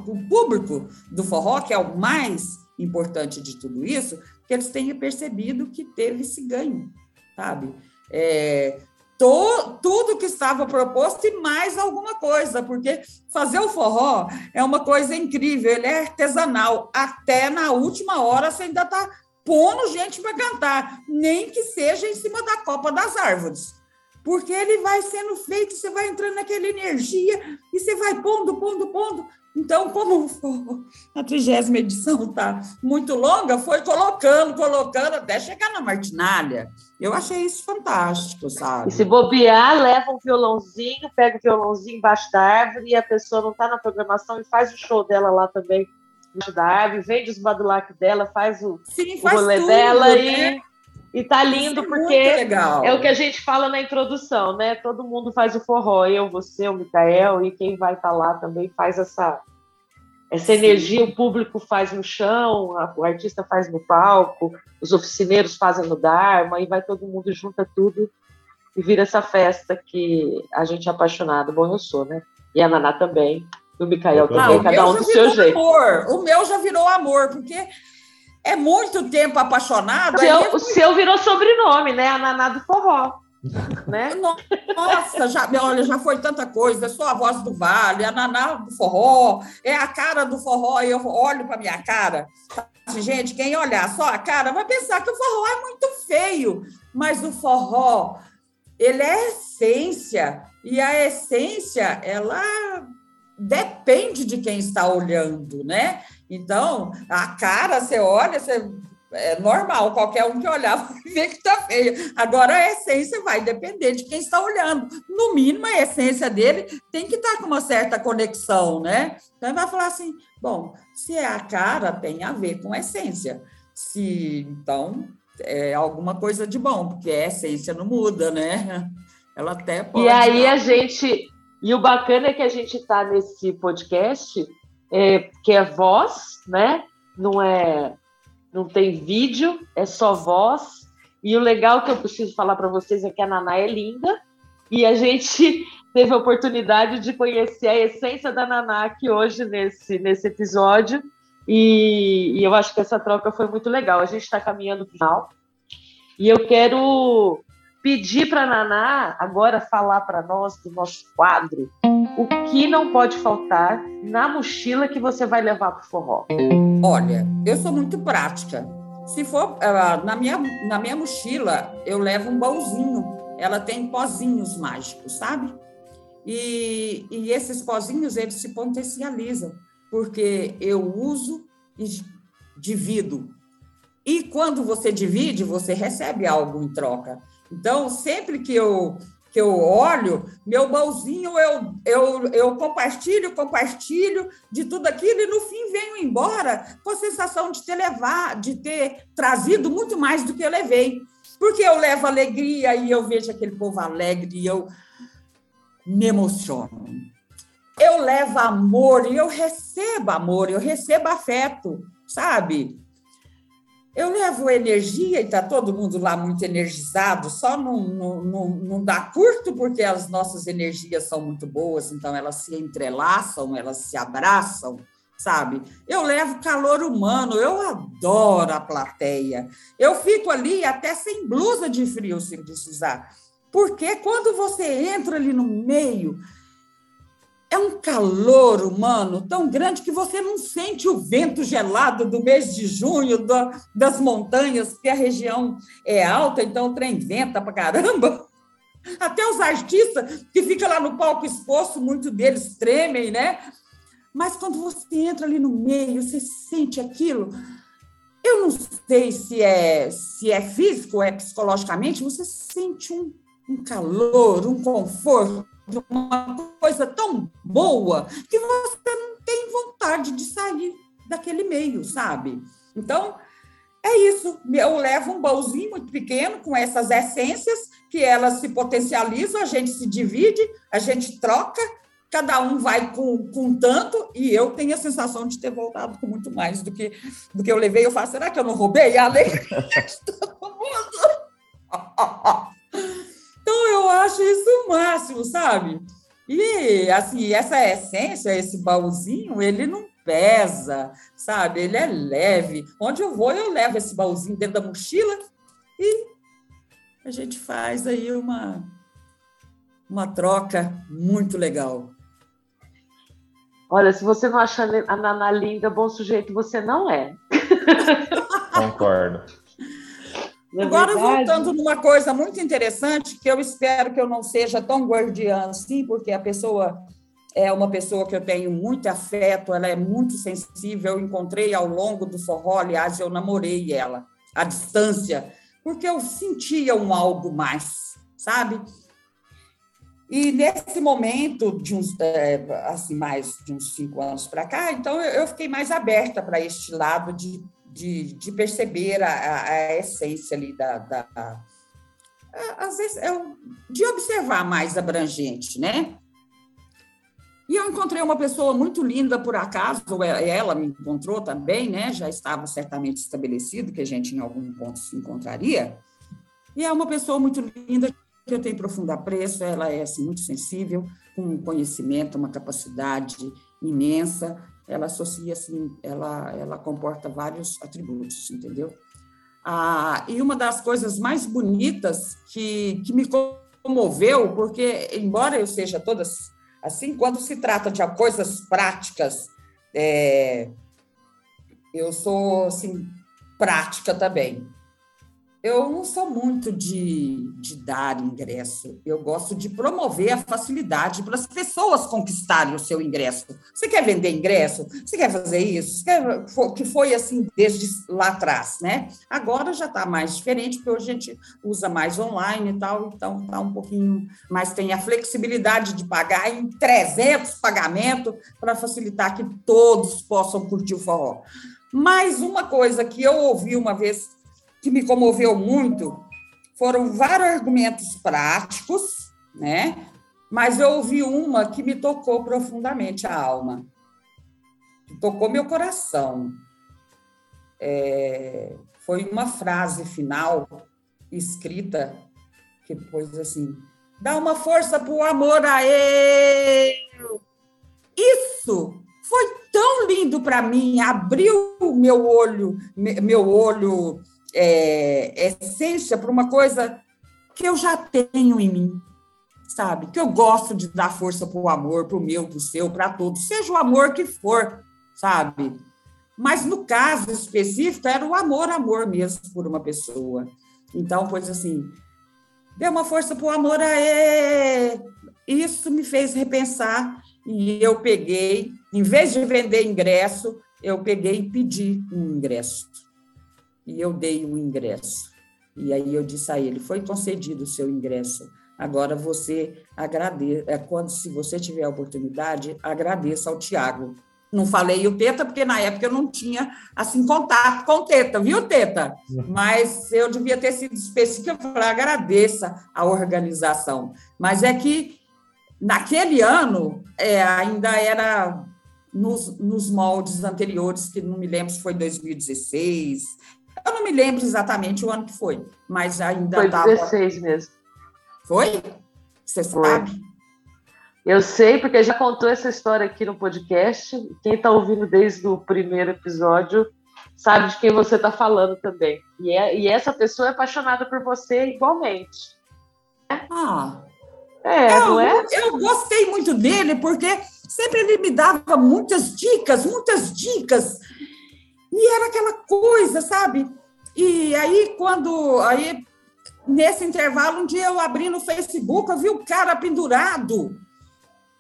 o público do forró, que é o mais importante de tudo isso, que eles tenham percebido que teve esse ganho, sabe? É, to, tudo que estava proposto e mais alguma coisa, porque fazer o forró é uma coisa incrível, ele é artesanal. Até na última hora você ainda está pondo gente para cantar, nem que seja em cima da copa das árvores. Porque ele vai sendo feito, você vai entrando naquela energia e você vai pondo, pondo, pondo. Então, como <laughs> a trigésima edição está muito longa, foi colocando, colocando, até chegar na martinalha. Eu achei isso fantástico, sabe? E se bobear, leva um violãozinho, pega o violãozinho embaixo da árvore e a pessoa não está na programação e faz o show dela lá também embaixo da árvore, vende os badulaques dela, faz o, Sim, faz o rolê tudo, dela né? e e tá lindo Isso é porque é o que a gente fala na introdução, né? Todo mundo faz o forró, eu, você, o Micael e quem vai estar lá também faz essa essa energia, o público faz no chão, a- o artista faz no palco, os oficineiros fazem no Dharma, e vai todo mundo junta tudo e vira essa festa que a gente é apaixonado. Bom, eu sou, né? E a Naná também, e o Micael Ah, também, o cada um do seu virou jeito. amor. O meu já virou amor, porque é muito tempo apaixonado. Seu, eu- o seu virou sobrenome, né? A Naná do forró. né? <laughs> Nossa, já, olha, já foi tanta coisa. Eu sou a voz do vale, a Naná do forró, é a cara do forró. E eu olho para minha cara. Assim, gente, quem olhar só a cara vai pensar que o forró é muito feio. Mas o forró, ele é essência. E a essência, ela depende de quem está olhando, né? Então, a cara, você olha, você é normal, qualquer um que olhar <laughs> vai ver que está feio. Agora, a essência vai depender de quem está olhando. No mínimo, a essência dele tem que estar com uma certa conexão, né? Então, ele vai falar assim: bom, se é a cara, tem a ver com a essência. Se, então, é alguma coisa de bom, porque a essência não muda, né? <laughs> Ela até pode. E aí a gente. E o bacana é que a gente está nesse podcast, é, que é voz, né? Não é. Não tem vídeo, é só voz. E o legal que eu preciso falar para vocês é que a Naná é linda. E a gente <laughs> teve a oportunidade de conhecer a essência da Naná aqui hoje nesse, nesse episódio. E, e eu acho que essa troca foi muito legal. A gente está caminhando para o final. E eu quero pedir para Naná agora falar para nós do nosso quadro o que não pode faltar na mochila que você vai levar para o forró. Olha, eu sou muito prática. Se for na minha, na minha mochila, eu levo um baúzinho. Ela tem pozinhos mágicos, sabe? E, e esses pozinhos, eles se potencializam, porque eu uso e divido. E quando você divide, você recebe algo em troca. Então, sempre que eu que eu olho, meu baúzinho eu, eu, eu compartilho, compartilho de tudo aquilo e no fim venho embora com a sensação de ter levado, de ter trazido muito mais do que eu levei. Porque eu levo alegria e eu vejo aquele povo alegre e eu me emociono. Eu levo amor e eu recebo amor, eu recebo afeto, sabe? Eu levo energia e está todo mundo lá muito energizado, só não, não, não, não dá curto porque as nossas energias são muito boas, então elas se entrelaçam, elas se abraçam, sabe? Eu levo calor humano, eu adoro a plateia. Eu fico ali até sem blusa de frio se precisar, porque quando você entra ali no meio, é um calor humano tão grande que você não sente o vento gelado do mês de junho da, das montanhas, porque a região é alta, então o trem venta pra caramba. <laughs> Até os artistas que ficam lá no palco exposto, muitos deles tremem, né? Mas quando você entra ali no meio, você sente aquilo. Eu não sei se é, se é físico ou é psicologicamente, você sente um, um calor, um conforto uma coisa tão boa que você não tem vontade de sair daquele meio, sabe? Então, é isso. Eu levo um baúzinho muito pequeno com essas essências que elas se potencializam, a gente se divide, a gente troca cada um vai com, com tanto, e eu tenho a sensação de ter voltado com muito mais do que, do que eu levei. Eu falo, será que eu não roubei a alegria de <laughs> todo mundo? <laughs> Eu acho isso o máximo, sabe? E, assim, essa essência, esse baúzinho, ele não pesa, sabe? Ele é leve. Onde eu vou, eu levo esse baúzinho dentro da mochila e a gente faz aí uma, uma troca muito legal. Olha, se você não acha a Nana linda, bom sujeito, você não é. Concordo. Na Agora, verdade... voltando numa coisa muito interessante, que eu espero que eu não seja tão guardiã assim, porque a pessoa é uma pessoa que eu tenho muito afeto, ela é muito sensível. Eu encontrei ao longo do forró, aliás, eu namorei ela à distância, porque eu sentia um algo mais, sabe? E nesse momento, de uns, é, assim, mais de uns cinco anos para cá, então eu, fiquei mais aberta para este lado de, de, de perceber a, a, essência ali da, da às vezes, é de observar mais abrangente, né? E eu encontrei uma pessoa muito linda, por acaso, ela me encontrou também, né? Já estava certamente estabelecido que a gente em algum ponto se encontraria. E é uma pessoa muito linda que eu tenho profundo apreço, ela é assim, muito sensível, com um conhecimento, uma capacidade imensa, ela associa assim, ela, ela comporta vários atributos, entendeu? Ah, e uma das coisas mais bonitas que, que me comoveu, porque embora eu seja todas assim, quando se trata de coisas práticas, é, eu sou assim prática também. Eu não sou muito de, de dar ingresso, eu gosto de promover a facilidade para as pessoas conquistarem o seu ingresso. Você quer vender ingresso? Você quer fazer isso? Quer, que foi assim desde lá atrás, né? Agora já está mais diferente, porque hoje a gente usa mais online e tal, então está um pouquinho mais, tem a flexibilidade de pagar em 300 pagamentos para facilitar que todos possam curtir o forró. Mais uma coisa que eu ouvi uma vez que me comoveu muito foram vários argumentos práticos, né? Mas eu ouvi uma que me tocou profundamente a alma, que tocou meu coração. É, foi uma frase final escrita que pôs assim: dá uma força para o amor a ele. Isso foi tão lindo para mim, abriu meu olho, meu olho é, essência para uma coisa que eu já tenho em mim, sabe? Que eu gosto de dar força para o amor, para o meu, para o seu, para todos, seja o amor que for, sabe? Mas no caso específico era o amor, amor mesmo por uma pessoa. Então, pois assim, deu uma força para o amor, aê! Isso me fez repensar e eu peguei, em vez de vender ingresso, eu peguei e pedi um ingresso e eu dei o ingresso. E aí eu disse a ele: foi concedido o seu ingresso. Agora você agradeça, é, quando se você tiver a oportunidade, agradeça ao Tiago. Não falei o Teta, porque na época eu não tinha assim contato com o Teta, viu, Teta? Mas eu devia ter sido específica, eu falei, agradeça a organização. Mas é que naquele ano é, ainda era nos, nos moldes anteriores, que não me lembro se foi 2016, eu não me lembro exatamente o ano que foi, mas ainda Foi tava... 16 mesmo. Foi? Você foi. sabe? Eu sei, porque já contou essa história aqui no podcast. Quem está ouvindo desde o primeiro episódio sabe de quem você está falando também. E, é, e essa pessoa é apaixonada por você igualmente. Ah. É, eu, não é? Eu gostei muito dele, porque sempre ele me dava muitas dicas, muitas dicas. E era aquela coisa, sabe? E aí, quando. Aí, nesse intervalo, um dia eu abri no Facebook, eu vi o cara pendurado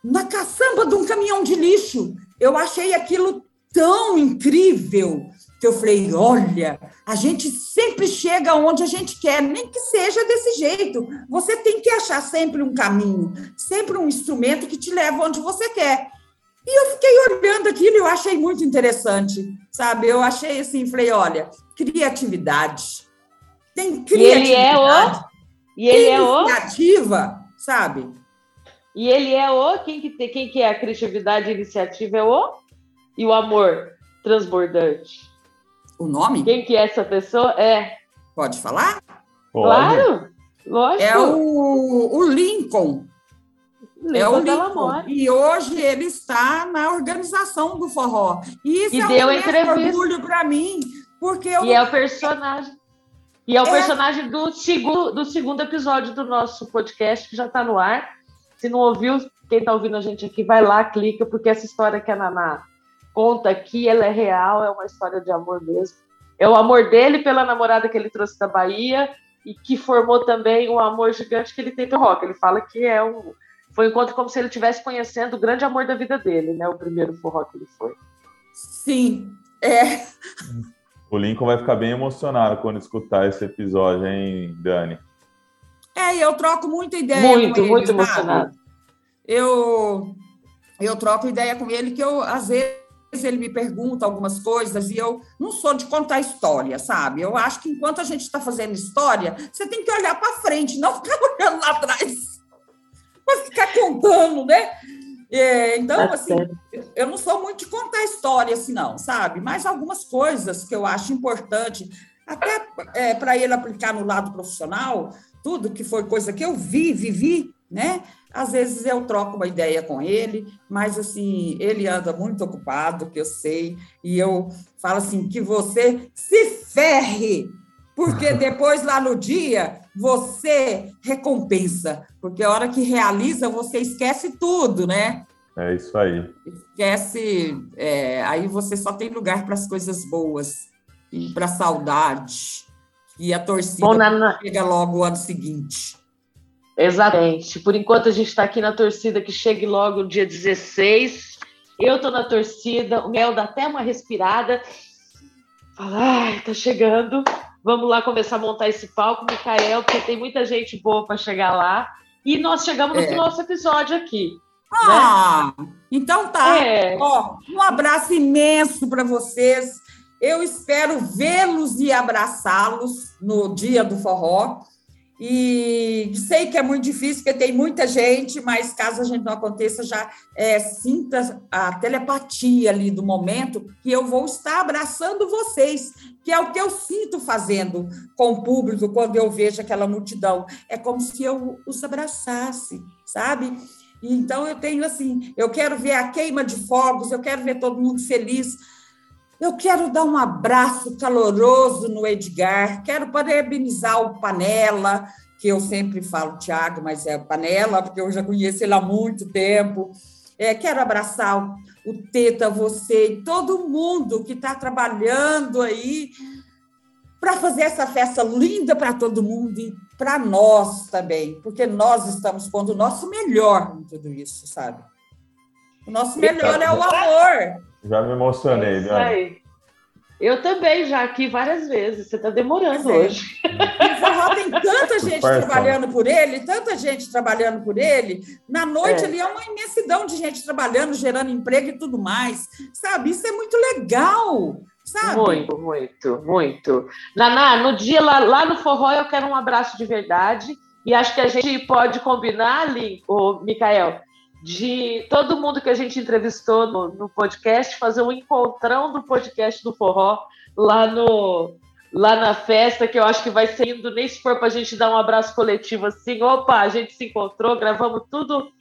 na caçamba de um caminhão de lixo. Eu achei aquilo tão incrível que eu falei: olha, a gente sempre chega onde a gente quer, nem que seja desse jeito. Você tem que achar sempre um caminho, sempre um instrumento que te leva onde você quer. E eu fiquei olhando aquilo e eu achei muito interessante, sabe? Eu achei assim, falei, olha, criatividade. Tem criatividade. E ele é o... E ele é o... Iniciativa, sabe? E ele é o quem que tem, quem que é a criatividade e iniciativa é o e o amor transbordante. O nome? Quem que é essa pessoa? É. Pode falar? Pode. Claro. Lógico. É o, o Lincoln. É o. Delamore. E hoje ele está na organização do forró. E isso E é deu um entrevista. orgulho para mim, porque eu E é o personagem. E é o É. personagem do segundo, do segundo episódio do nosso podcast, que já está no ar. Se não ouviu, quem está ouvindo a gente aqui, vai lá, clica, porque essa história que a Naná conta aqui, ela é real, é uma história de amor mesmo. É o amor dele pela namorada que ele trouxe da Bahia e que formou também o amor gigante que ele tem pelo rock. Ele fala que é um, foi um encontro como se ele estivesse conhecendo o grande amor da vida dele, né? O primeiro forró que ele foi. sim, é, O Lincoln vai ficar bem emocionado quando escutar esse episódio, hein, Dani? é, eu troco muita ideia muito, com ele, muito sabe? emocionado. eu eu troco ideia com ele que eu às vezes ele me pergunta algumas coisas e eu não sou de contar história, sabe? Eu acho que enquanto a gente está fazendo história, você tem que olhar para frente, não ficar <laughs> olhando lá atrás, contando, né? É, então, Tá assim, eu não sou muito de contar história assim, não, sabe? Mas algumas coisas que eu acho importante, até para ele aplicar no lado profissional, tudo que foi coisa que eu vi, vivi, né? Às vezes eu troco uma ideia com ele, mas assim, ele anda muito ocupado, que eu sei, e eu falo assim, que você se ferre, porque <laughs> depois lá no dia você recompensa, porque a hora que realiza você esquece tudo, né? É isso aí. esquece, é, aí você só tem lugar para as coisas boas e para a saudade. E a torcida Bom, Naná, chega logo o ano seguinte. Exatamente. Por enquanto a gente está aqui na torcida que chegue logo o dia 16. Eu estou na torcida, o Mel dá até uma respirada. Fala, ai, tá chegando. Vamos lá começar a montar esse palco, Micael, porque tem muita gente boa para chegar lá. E nós chegamos no É. nosso episódio aqui. Ah, então tá. É, Ó, um abraço imenso para vocês. Eu espero vê-los e abraçá-los no dia do forró. E sei que é muito difícil, porque tem muita gente, mas caso a gente não aconteça, já é, sinta a telepatia ali do momento que eu vou estar abraçando vocês, que é o que eu sinto fazendo com o público quando eu vejo aquela multidão. É como se eu os abraçasse, sabe? Então eu tenho assim, eu quero ver a queima de fogos, eu quero ver todo mundo feliz. Eu quero dar um abraço caloroso no Edgar, quero parabenizar o Panela, que eu sempre falo Tiago, mas é Panela, porque eu já conheço ele há muito tempo. É, quero abraçar o, o Teta, você e todo mundo que está trabalhando aí para fazer essa festa linda para todo mundo e para nós também, porque nós estamos pondo o nosso melhor em tudo isso, sabe? O nosso melhor é o amor. Já me emocionei, é Dani. aí. Eu também, já aqui várias vezes. Você está demorando é. hoje. O forró tem tanta gente Parça. trabalhando por ele, tanta gente trabalhando por ele. Na noite É. ali é uma imensidão de gente trabalhando, gerando emprego e tudo mais. Sabe? Isso é muito legal, sabe? Muito, muito, muito. Naná, no dia lá, lá no forró eu quero um abraço de verdade. E acho que a gente pode combinar ali, o Mikael, de todo mundo que a gente entrevistou no, no podcast, fazer um encontrão do podcast do forró lá no lá na festa, que eu acho que vai ser indo, nem se for para a gente dar um abraço coletivo assim, opa, a gente se encontrou, gravamos tudo,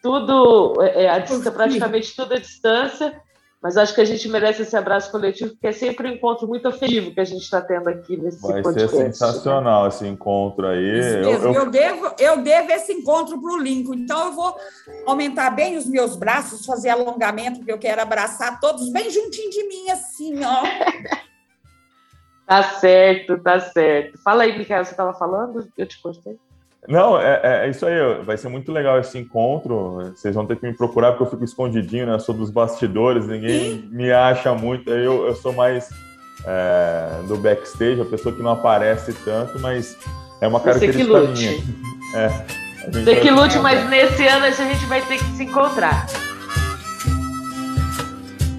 tudo, é, é, a distância, praticamente tudo à distância, mas acho que a gente merece esse abraço coletivo, porque é sempre um encontro muito afetivo que a gente está tendo aqui nesse Vai ser podcast. sensacional esse encontro aí. Isso Eu- mesmo. eu- Eu, devo, eu devo esse encontro para o Lincoln. Então, eu vou aumentar bem os meus braços, fazer alongamento, porque eu quero abraçar todos bem juntinho de mim, assim, ó. <laughs> Tá certo, tá certo. Fala aí, Micael, você estava falando? Eu te cortei. Não, é, é- é isso aí. Vai ser muito legal esse encontro. Vocês vão ter que me procurar porque eu fico escondidinho, né? Sou dos bastidores, ninguém me acha muito. Eu, eu sou mais é, do backstage, a pessoa que não aparece tanto, mas é uma Você que característica lute. minha. É, Você que lute, mas nesse ano a gente vai ter que se encontrar.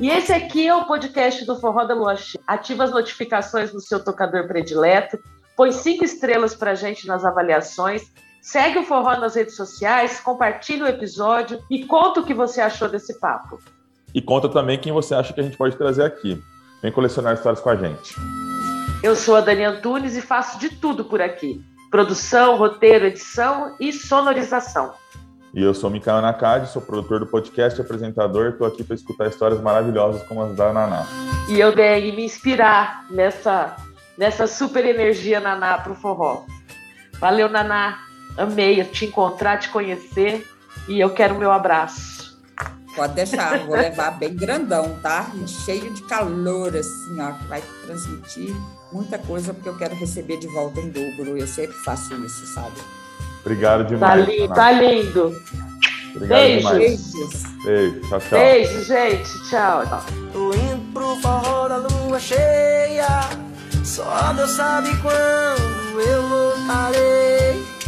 E esse aqui é o podcast do Forró da Lua. Ativa as notificações no seu tocador predileto, põe cinco estrelas pra gente nas avaliações Segue o Forró nas redes sociais, compartilha o episódio e conta o que você achou desse papo. E conta também quem você acha que a gente pode trazer aqui. Vem colecionar histórias com a gente. Eu sou a Dani Antunes e faço de tudo por aqui: produção, roteiro, edição e sonorização. E eu sou Mikael Nakadi, sou produtor do podcast e apresentador. Estou aqui para escutar histórias maravilhosas como as da Naná. E eu venho me inspirar nessa, nessa super energia Naná para o forró. Valeu, Naná. Amei te encontrar, te conhecer e eu quero o meu abraço. Pode deixar, vou levar bem grandão, tá? Cheio de calor, assim, ó, que vai transmitir muita coisa, porque eu quero receber de volta em dobro. Eu sempre faço isso, sabe? Obrigado Tá demais. lindo, Naná. tá lindo. Obrigado Beijos. demais. Beijo. Tchau, tchau. Beijo, gente. Tchau. Tô indo pro forró da lua cheia. Só Deus sabe quando eu voltarei.